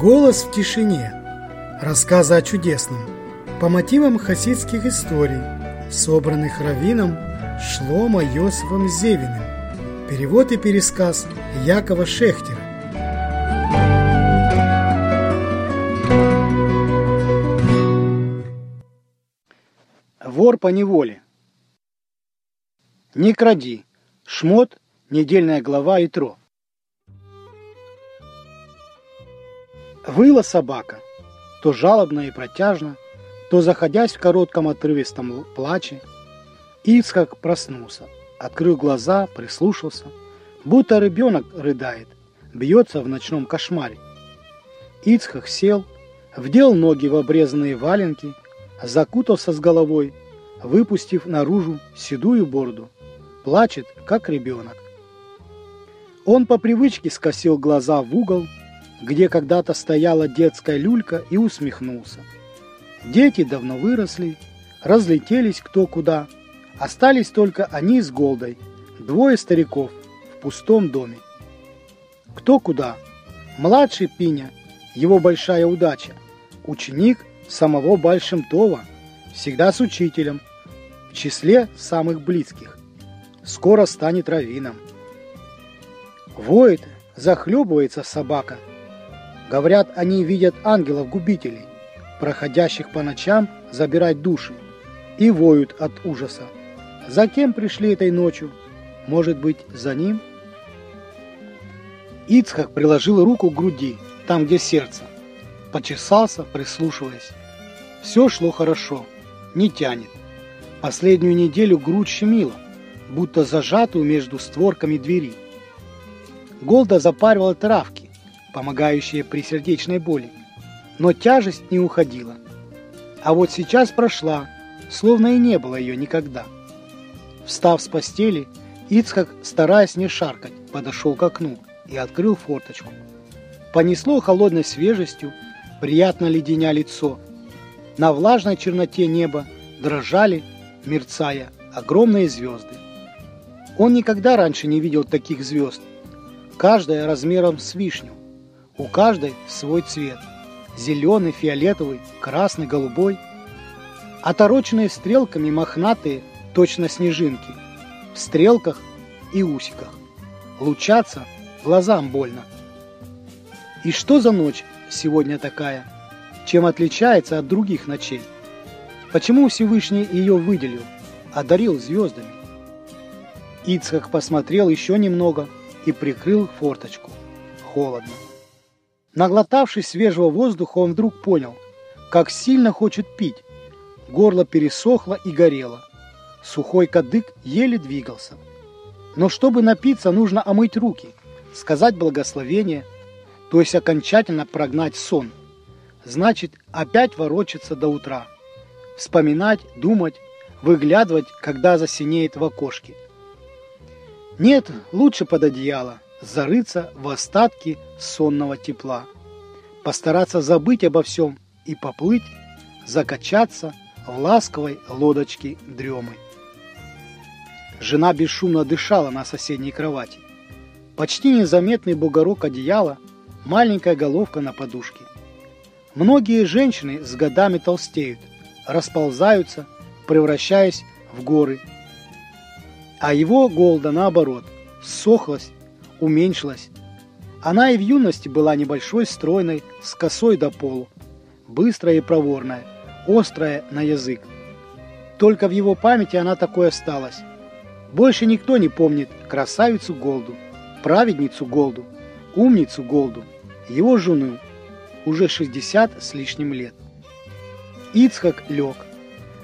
Голос в тишине. Рассказы о чудесном. По мотивам хасидских историй, собранных раввином Шлома Йосифом Зевиным. Перевод и пересказ Якова Шехтера. Вор по неволе. Не кради. Шмот, недельная глава и тро. Выла собака, то жалобно и протяжно, то заходясь в коротком отрывистом плаче. Ицхак проснулся, открыл глаза, прислушался, будто ребенок рыдает, бьется в ночном кошмаре. Ицхак сел, вдел ноги в обрезанные валенки, закутался с головой, выпустив наружу седую бороду. Плачет, как ребенок. Он по привычке скосил глаза в угол, где когда-то стояла детская люлька, и усмехнулся. Дети давно выросли, разлетелись кто куда. Остались только они с Голдой, двое стариков в пустом доме. Кто куда? Младший Пиня, его большая удача. Ученик самого Большемтова, всегда с учителем, в числе самых близких. Скоро станет раввином. Воет, захлебывается собака – Говорят, они видят ангелов-губителей, проходящих по ночам забирать души, и воют от ужаса. За кем пришли этой ночью? Может быть, за ним? Ицхак приложил руку к груди, там, где сердце. Почесался, прислушиваясь. Все шло хорошо, не тянет. Последнюю неделю грудь щемила, будто зажатую между створками двери. Голда запаривала травки, помогающие при сердечной боли. Но тяжесть не уходила. А вот сейчас прошла, словно и не было ее никогда. Встав с постели, Ицхак, стараясь не шаркать, подошел к окну и открыл форточку. Понесло холодной свежестью, приятно леденя лицо. На влажной черноте неба дрожали, мерцая, огромные звезды. Он никогда раньше не видел таких звезд, каждая размером с вишню. У каждой свой цвет. Зеленый, фиолетовый, красный, голубой. Отороченные стрелками мохнатые, точно снежинки. В стрелках и усиках. Лучаться глазам больно. И что за ночь сегодня такая? Чем отличается от других ночей? Почему Всевышний ее выделил, одарил звездами? Ицхак посмотрел еще немного и прикрыл форточку. Холодно. Наглотавшись свежего воздуха, он вдруг понял, как сильно хочет пить. Горло пересохло и горело. Сухой кадык еле двигался. Но чтобы напиться, нужно омыть руки, сказать благословение, то есть окончательно прогнать сон. Значит, опять ворочаться до утра. Вспоминать, думать, выглядывать, когда засинеет в окошке. Нет, лучше под одеяло – зарыться в остатки сонного тепла, постараться забыть обо всем и поплыть, закачаться в ласковой лодочке дремы. Жена бесшумно дышала на соседней кровати. Почти незаметный бугорок одеяла, маленькая головка на подушке. Многие женщины с годами толстеют, расползаются, превращаясь в горы. А его голда, наоборот, сохлась уменьшилась. Она и в юности была небольшой, стройной, с косой до полу, быстрая и проворная, острая на язык. Только в его памяти она такой осталась. Больше никто не помнит красавицу Голду, праведницу Голду, умницу Голду, его жену, уже 60 с лишним лет. Ицхак лег,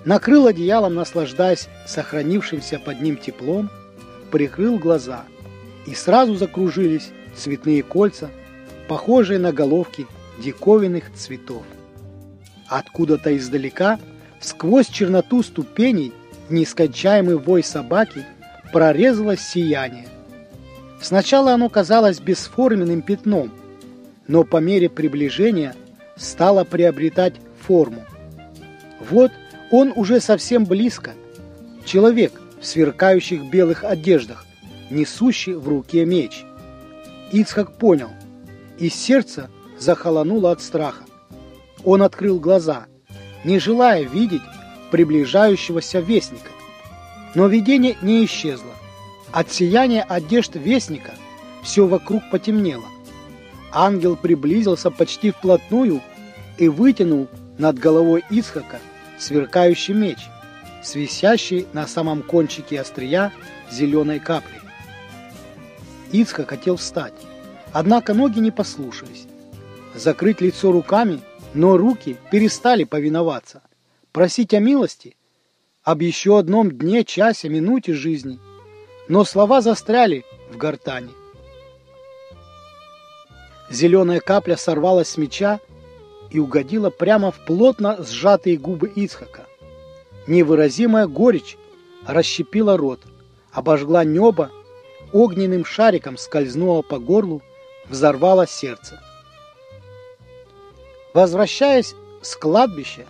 накрыл одеялом, наслаждаясь сохранившимся под ним теплом, прикрыл глаза – и сразу закружились цветные кольца, похожие на головки диковинных цветов. Откуда-то издалека, сквозь черноту ступеней, нескончаемый вой собаки прорезалось сияние. Сначала оно казалось бесформенным пятном, но по мере приближения стало приобретать форму. Вот он уже совсем близко. Человек в сверкающих белых одеждах, несущий в руке меч. Ицхак понял, из сердца захолонуло от страха. Он открыл глаза, не желая видеть приближающегося вестника. Но видение не исчезло. От сияния одежд вестника все вокруг потемнело. Ангел приблизился почти вплотную и вытянул над головой Исхака сверкающий меч, свисящий на самом кончике острия зеленой капли. Ицхак хотел встать, однако ноги не послушались. Закрыть лицо руками, но руки перестали повиноваться. Просить о милости, об еще одном дне, часе, минуте жизни. Но слова застряли в гортани. Зеленая капля сорвалась с меча и угодила прямо в плотно сжатые губы Ицхака. Невыразимая горечь расщепила рот, обожгла небо, огненным шариком скользнула по горлу, взорвала сердце. Возвращаясь с кладбища,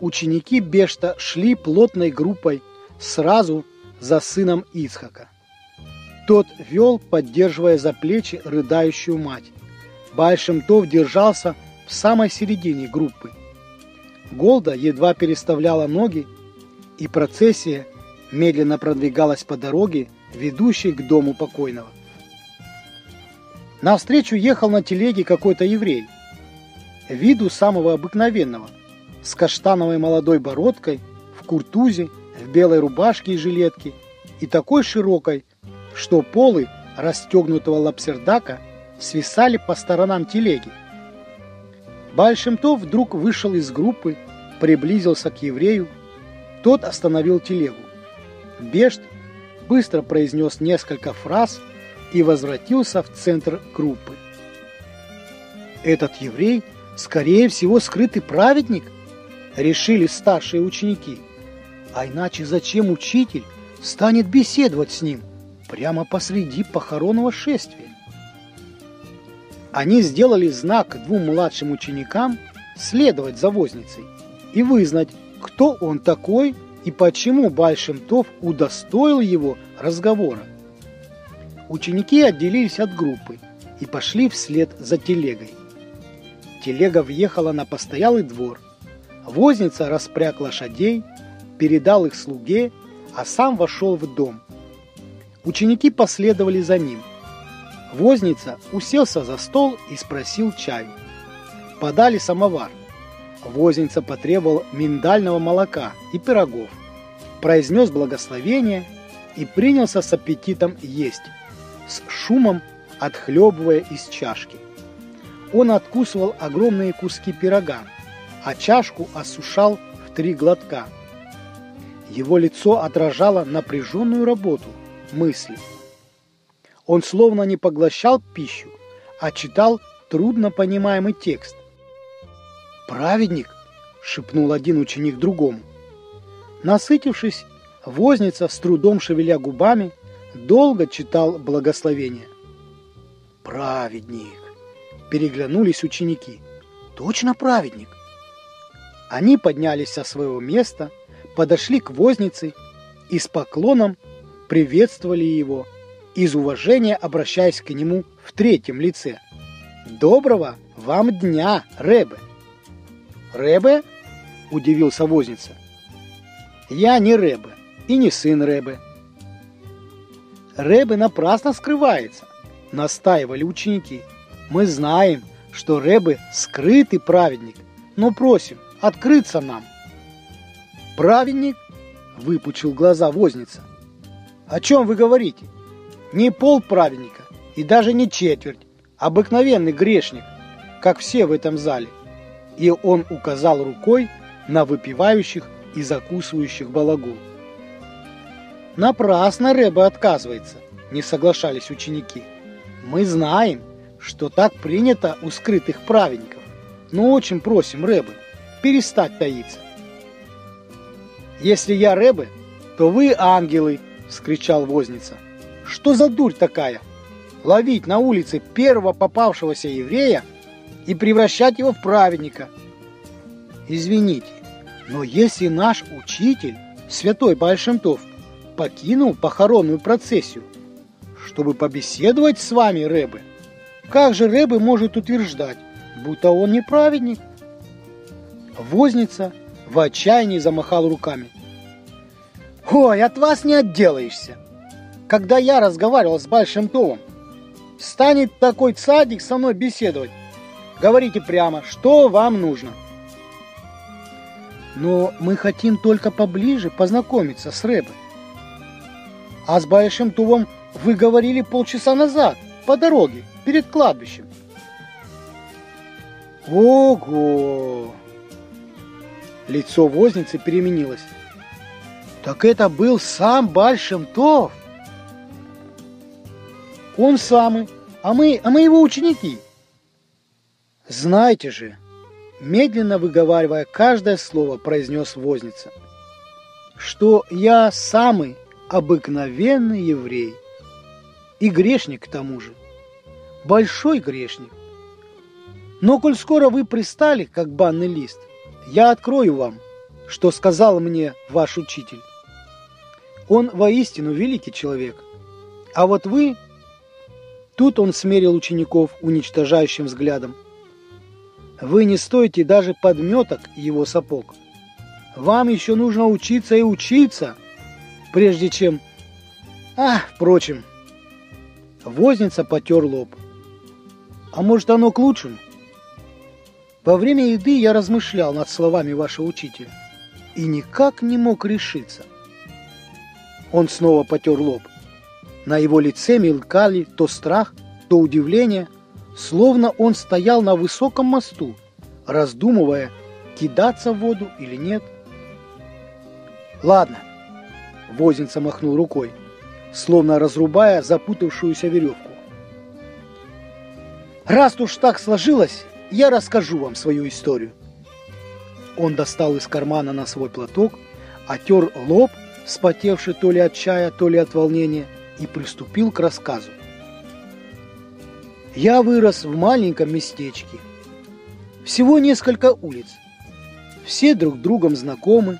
ученики Бешта шли плотной группой сразу за сыном Ицхака. Тот вел, поддерживая за плечи рыдающую мать. Бальшемтов держался в самой середине группы. Голда едва переставляла ноги, и процессия медленно продвигалась по дороге, ведущей к дому покойного. Навстречу ехал на телеге какой-то еврей, виду самого обыкновенного, с каштановой молодой бородкой, в куртузе, в белой рубашке и жилетке, и такой широкой, что полы расстегнутого лапсердака свисали по сторонам телеги. Бальшемтов вдруг вышел из группы, приблизился к еврею. Тот остановил телегу. Бешт быстро произнес несколько фраз и возвратился в центр группы. Этот еврей, скорее всего, скрытый праведник, решили старшие ученики. А иначе зачем учитель станет беседовать с ним прямо посреди похоронного шествия? Они сделали знак двум младшим ученикам следовать за возницей и вызнать, кто он такой и почему Большемтов удостоил его разговора. Ученики отделились от группы и пошли вслед за телегой. Телега въехала на постоялый двор. Возница распряг лошадей, передал их слуге, а сам вошел в дом. Ученики последовали за ним – Возница уселся за стол и спросил чаю. Подали самовар. Возница потребовал миндального молока и пирогов, произнес благословение и принялся с аппетитом есть, с шумом отхлебывая из чашки. Он откусывал огромные куски пирога, а чашку осушал в три глотка. Его лицо отражало напряженную работу, мысли – он словно не поглощал пищу, а читал трудно понимаемый текст. «Праведник!» – шепнул один ученик другому. Насытившись, возница, с трудом шевеля губами, долго читал благословение. «Праведник!» – переглянулись ученики. «Точно праведник!» Они поднялись со своего места, подошли к вознице и с поклоном приветствовали его – из уважения обращаясь к нему в третьем лице. «Доброго вам дня, Рэбе!» «Рэбе?» – удивился возница. «Я не Рэбе и не сын Рэбе». «Рэбе напрасно скрывается», – настаивали ученики. «Мы знаем, что Рэбе – скрытый праведник, но просим открыться нам». «Праведник?» – выпучил глаза возница. «О чем вы говорите? Не пол праведника и даже не четверть, обыкновенный грешник, как все в этом зале. И он указал рукой на выпивающих и закусывающих балагу. Напрасно Рэбе отказывается, не соглашались ученики. Мы знаем, что так принято у скрытых праведников, но очень просим Рэбе перестать таиться. Если я Рэбе, то вы ангелы, вскричал возница. Что за дурь такая? Ловить на улице первого попавшегося еврея и превращать его в праведника. Извините, но если наш учитель, святой Большемтов, покинул похоронную процессию, чтобы побеседовать с вами, Рэбе, как же Рэбе может утверждать, будто он не праведник. Возница в отчаянии замахал руками. Ой, от вас не отделаешься. Когда я разговаривал с Большим Товом, станет такой цадик со мной беседовать. Говорите прямо, что вам нужно. Но мы хотим только поближе познакомиться с Рэбой. А с Большим Тувом вы говорили полчаса назад, по дороге, перед кладбищем. Ого! Лицо возницы переменилось. Так это был сам Большим Тов? Он самый, а мы, а мы его ученики. Знаете же, медленно выговаривая каждое слово, произнес возница, что я самый обыкновенный еврей. И грешник к тому же. Большой грешник. Но коль скоро вы пристали, как банный лист, я открою вам, что сказал мне ваш учитель. Он воистину великий человек. А вот вы... Тут он смерил учеников уничтожающим взглядом. Вы не стоите даже подметок его сапог. Вам еще нужно учиться и учиться, прежде чем... А, впрочем, возница потер лоб. А может оно к лучшему? Во время еды я размышлял над словами вашего учителя и никак не мог решиться. Он снова потер лоб. На его лице мелькали то страх, то удивление, словно он стоял на высоком мосту, раздумывая, кидаться в воду или нет. «Ладно», — Возинца махнул рукой, словно разрубая запутавшуюся веревку. «Раз уж так сложилось, я расскажу вам свою историю». Он достал из кармана на свой платок, отер лоб вспотевший то ли от чая, то ли от волнения, и приступил к рассказу. Я вырос в маленьком местечке. Всего несколько улиц. Все друг другом знакомы.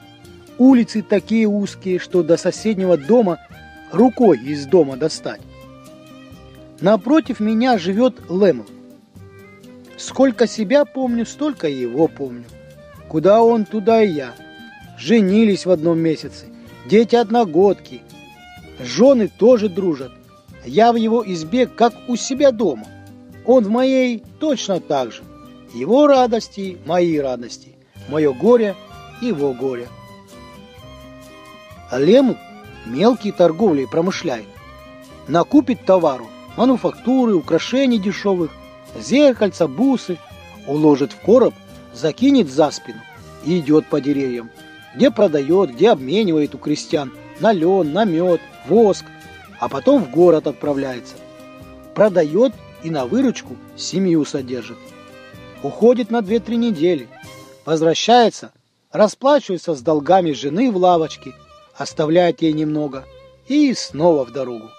Улицы такие узкие, что до соседнего дома рукой из дома достать. Напротив меня живет Лэмл. Сколько себя помню, столько его помню. Куда он, туда и я. Женились в одном месяце дети одногодки. Жены тоже дружат. Я в его избе, как у себя дома. Он в моей точно так же. Его радости – мои радости. Мое горе – его горе. Лему мелкие торговли промышляет. Накупит товару, мануфактуры, украшений дешевых, зеркальца, бусы, уложит в короб, закинет за спину и идет по деревьям где продает, где обменивает у крестьян на лен, на мед, воск, а потом в город отправляется. Продает и на выручку семью содержит. Уходит на 2-3 недели, возвращается, расплачивается с долгами жены в лавочке, оставляет ей немного и снова в дорогу.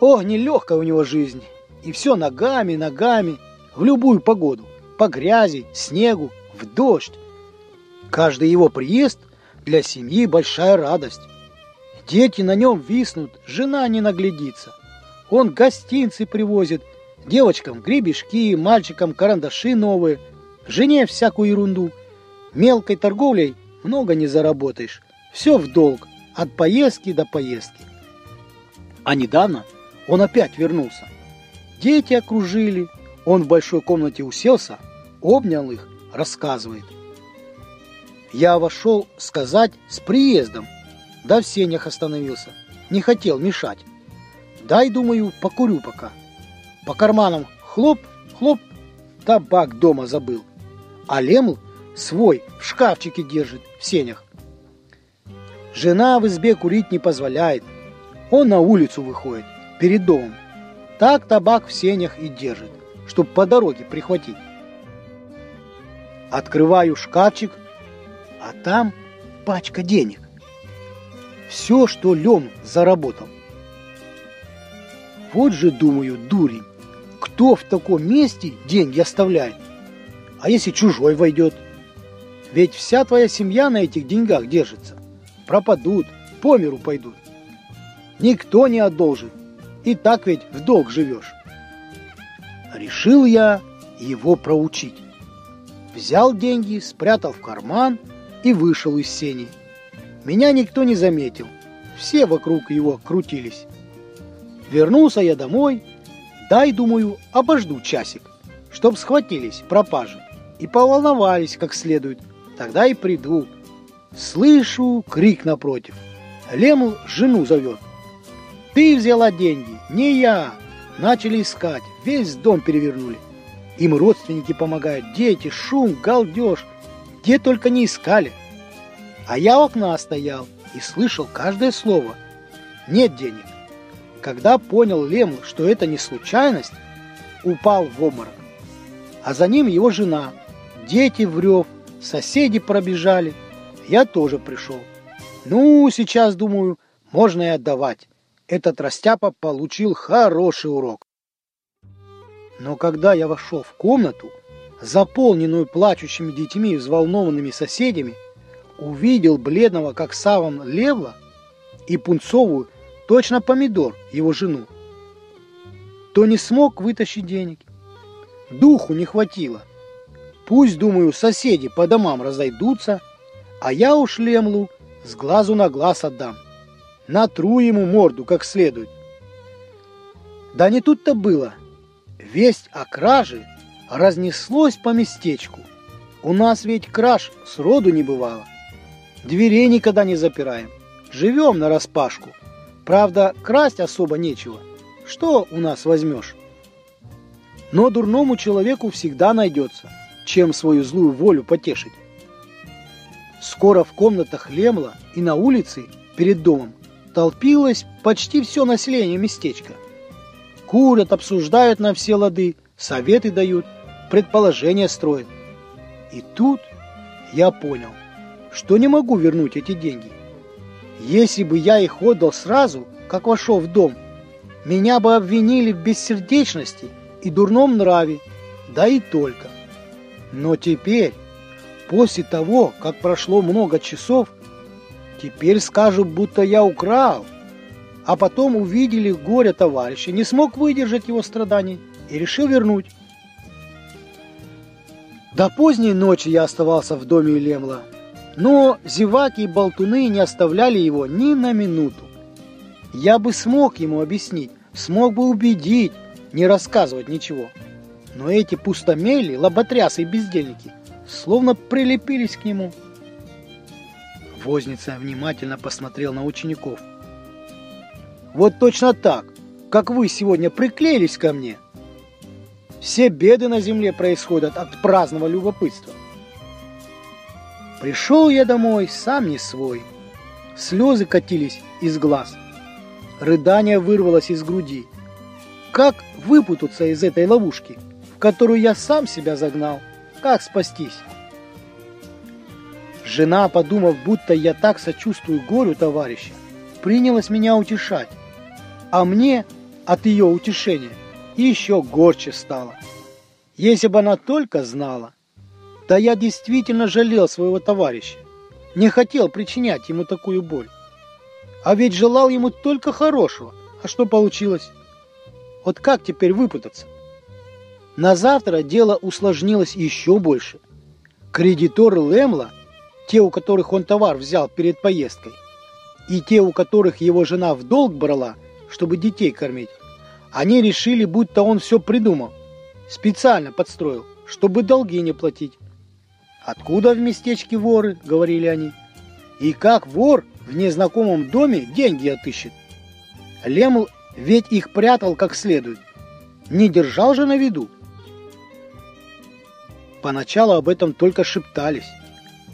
О, нелегкая у него жизнь, и все ногами, ногами, в любую погоду, по грязи, снегу, в дождь, Каждый его приезд для семьи большая радость. Дети на нем виснут, жена не наглядится. Он гостинцы привозит, девочкам гребешки, мальчикам карандаши новые, жене всякую ерунду. Мелкой торговлей много не заработаешь. Все в долг, от поездки до поездки. А недавно он опять вернулся. Дети окружили, он в большой комнате уселся, обнял их, рассказывает. Я вошел сказать с приездом. Да в сенях остановился. Не хотел мешать. Дай, думаю, покурю пока. По карманам хлоп, хлоп, табак дома забыл. А Лемл свой в шкафчике держит в сенях. Жена в избе курить не позволяет. Он на улицу выходит, перед домом. Так табак в сенях и держит, чтоб по дороге прихватить. Открываю шкафчик – а там пачка денег. Все, что Лем заработал. Вот же, думаю, дурень, кто в таком месте деньги оставляет? А если чужой войдет? Ведь вся твоя семья на этих деньгах держится. Пропадут, по миру пойдут. Никто не одолжит. И так ведь в долг живешь. Решил я его проучить. Взял деньги, спрятал в карман и вышел из сени. Меня никто не заметил, все вокруг его крутились. Вернулся я домой, дай, думаю, обожду часик, чтоб схватились пропажи и поволновались как следует, тогда и приду. Слышу крик напротив. Лемл жену зовет. Ты взяла деньги, не я. Начали искать, весь дом перевернули. Им родственники помогают, дети, шум, галдеж. Где только не искали. А я у окна стоял и слышал каждое слово. Нет денег. Когда понял Лемл, что это не случайность, упал в обморок. А за ним его жена, дети в рев, соседи пробежали. Я тоже пришел. Ну, сейчас, думаю, можно и отдавать. Этот растяпа получил хороший урок. Но когда я вошел в комнату, заполненную плачущими детьми и взволнованными соседями, увидел бледного, как саван, левла и пунцовую, точно помидор, его жену, то не смог вытащить денег. Духу не хватило. Пусть, думаю, соседи по домам разойдутся, а я уж лемлу с глазу на глаз отдам. Натру ему морду как следует. Да не тут-то было. Весть о краже разнеслось по местечку. У нас ведь краж сроду не бывало. Дверей никогда не запираем. Живем на распашку. Правда, красть особо нечего. Что у нас возьмешь? Но дурному человеку всегда найдется, чем свою злую волю потешить. Скоро в комнатах Лемла и на улице перед домом толпилось почти все население местечка. Курят, обсуждают на все лады, советы дают, предположения строят. И тут я понял, что не могу вернуть эти деньги. Если бы я их отдал сразу, как вошел в дом, меня бы обвинили в бессердечности и дурном нраве, да и только. Но теперь После того, как прошло много часов, теперь скажут, будто я украл. А потом увидели горе товарища, не смог выдержать его страданий и решил вернуть. До поздней ночи я оставался в доме Лемла, но зеваки и болтуны не оставляли его ни на минуту. Я бы смог ему объяснить, смог бы убедить, не рассказывать ничего. Но эти пустомели, лоботрясы и бездельники словно прилепились к нему. Возница внимательно посмотрел на учеников. Вот точно так, как вы сегодня приклеились ко мне. Все беды на земле происходят от праздного любопытства. Пришел я домой, сам не свой. Слезы катились из глаз. Рыдание вырвалось из груди. Как выпутаться из этой ловушки, в которую я сам себя загнал? Как спастись? Жена, подумав, будто я так сочувствую горю товарища, принялась меня утешать. А мне от ее утешения еще горче стало. Если бы она только знала, да я действительно жалел своего товарища, не хотел причинять ему такую боль. А ведь желал ему только хорошего. А что получилось? Вот как теперь выпутаться? На завтра дело усложнилось еще больше. Кредиторы Лемла, те, у которых он товар взял перед поездкой, и те, у которых его жена в долг брала, чтобы детей кормить, они решили, будто он все придумал, специально подстроил, чтобы долги не платить. «Откуда в местечке воры?» — говорили они. «И как вор в незнакомом доме деньги отыщет?» Лемл ведь их прятал как следует. Не держал же на виду. Поначалу об этом только шептались,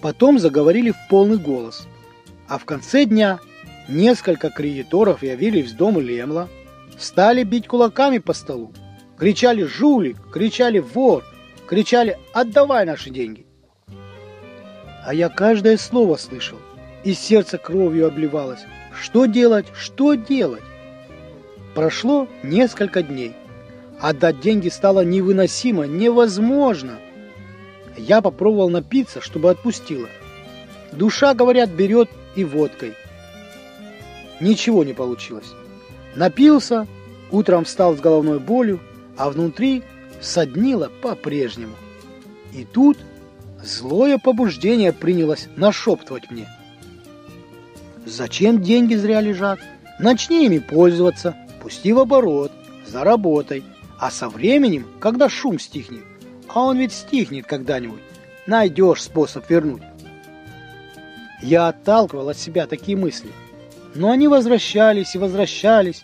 потом заговорили в полный голос. А в конце дня несколько кредиторов явились в дом Лемла, стали бить кулаками по столу, кричали «жулик», кричали «вор», кричали «отдавай наши деньги». А я каждое слово слышал, и сердце кровью обливалось. Что делать, что делать? Прошло несколько дней. Отдать деньги стало невыносимо, невозможно – я попробовал напиться, чтобы отпустила. Душа, говорят, берет и водкой. Ничего не получилось. Напился, утром встал с головной болью, а внутри соднило по-прежнему. И тут злое побуждение принялось нашептывать мне. Зачем деньги зря лежат? Начни ими пользоваться, пусти в оборот, заработай. А со временем, когда шум стихнет, а он ведь стихнет когда-нибудь, найдешь способ вернуть. Я отталкивал от себя такие мысли, но они возвращались и возвращались.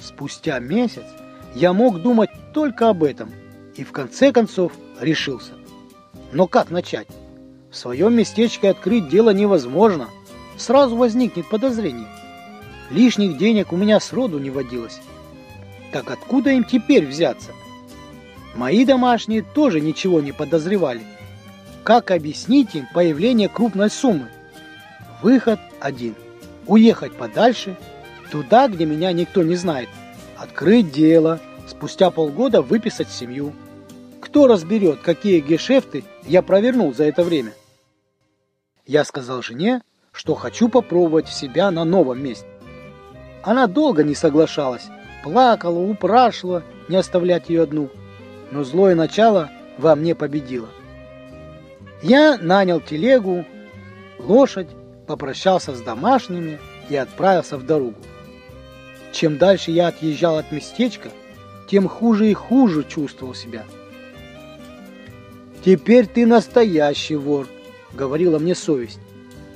Спустя месяц я мог думать только об этом и в конце концов решился. Но как начать? В своем местечке открыть дело невозможно. Сразу возникнет подозрение. Лишних денег у меня сроду не водилось. Так откуда им теперь взяться? Мои домашние тоже ничего не подозревали. Как объяснить им появление крупной суммы? Выход один. Уехать подальше, туда, где меня никто не знает. Открыть дело, спустя полгода выписать семью. Кто разберет, какие гешефты я провернул за это время? Я сказал жене, что хочу попробовать себя на новом месте. Она долго не соглашалась, плакала, упрашивала не оставлять ее одну. Но злое начало во мне победило. Я нанял телегу, лошадь, попрощался с домашними и отправился в дорогу. Чем дальше я отъезжал от местечка, тем хуже и хуже чувствовал себя. «Теперь ты настоящий вор», — говорила мне совесть.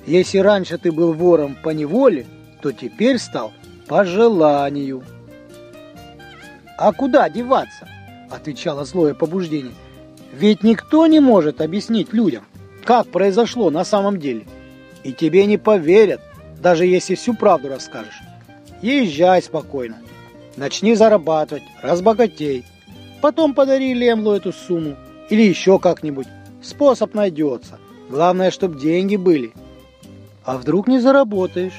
«Если раньше ты был вором по неволе, то теперь стал по желанию». «А куда деваться?» — отвечало злое побуждение. «Ведь никто не может объяснить людям, как произошло на самом деле. И тебе не поверят, даже если всю правду расскажешь. Езжай спокойно, начни зарабатывать, разбогатей. Потом подари Лемлу эту сумму или еще как-нибудь. Способ найдется. Главное, чтобы деньги были. А вдруг не заработаешь,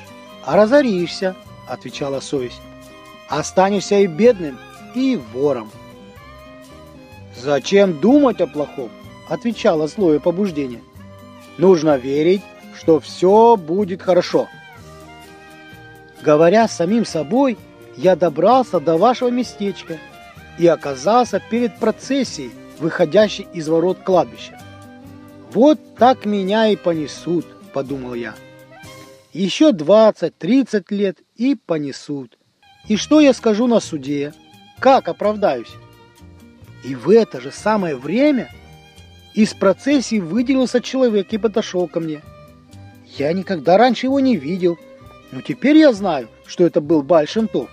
а разоришься, отвечала совесть. Останешься и бедным, и вором. «Зачем думать о плохом?» – отвечало злое побуждение. «Нужно верить, что все будет хорошо». Говоря самим собой, я добрался до вашего местечка и оказался перед процессией, выходящей из ворот кладбища. «Вот так меня и понесут», – подумал я. «Еще двадцать-тридцать лет и понесут. И что я скажу на суде?» Как оправдаюсь? И в это же самое время из процессии выделился человек и подошел ко мне. Я никогда раньше его не видел, но теперь я знаю, что это был Бальшемтов.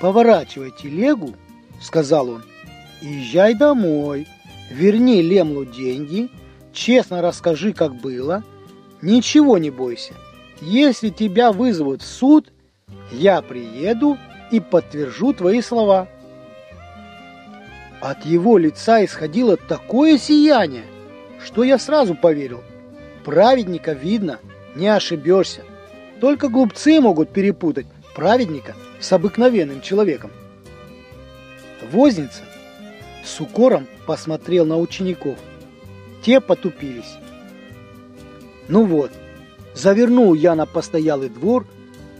«Поворачивай телегу», — сказал он, — «езжай домой, верни Лемлу деньги, честно расскажи, как было, ничего не бойся. Если тебя вызовут в суд, я приеду и подтвержу твои слова». От его лица исходило такое сияние, что я сразу поверил. Праведника видно, не ошибешься. Только глупцы могут перепутать праведника с обыкновенным человеком. Возница с укором посмотрел на учеников. Те потупились. Ну вот, завернул я на постоялый двор,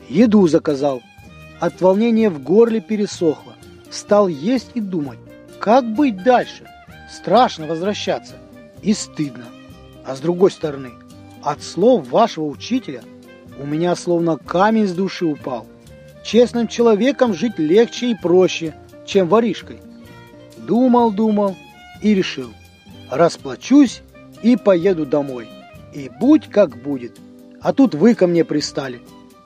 еду заказал – от волнения в горле пересохло. Стал есть и думать, как быть дальше. Страшно возвращаться. И стыдно. А с другой стороны, от слов вашего учителя у меня словно камень с души упал. Честным человеком жить легче и проще, чем воришкой. Думал, думал и решил. Расплачусь и поеду домой. И будь как будет. А тут вы ко мне пристали.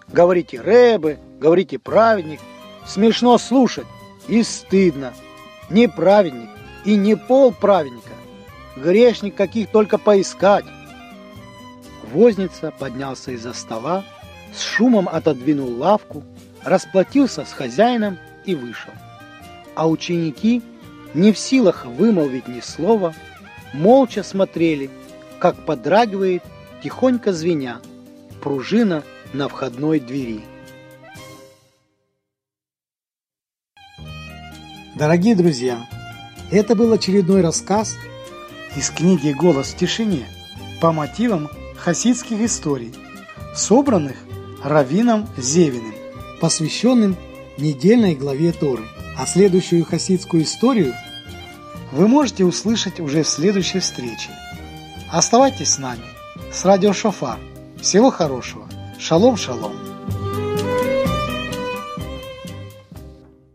Говорите, рэбы, говорите праведник. Смешно слушать и стыдно. Не праведник и не пол праведника. Грешник каких только поискать. Возница поднялся из-за стола, с шумом отодвинул лавку, расплатился с хозяином и вышел. А ученики, не в силах вымолвить ни слова, молча смотрели, как подрагивает, тихонько звеня, пружина на входной двери. Дорогие друзья, это был очередной рассказ из книги «Голос в тишине» по мотивам хасидских историй, собранных Равином Зевиным, посвященным недельной главе Торы – А следующую хасидскую историю вы можете услышать уже в следующей встрече. Оставайтесь с нами, с радио Шофар. Всего хорошего. Шалом, шалом.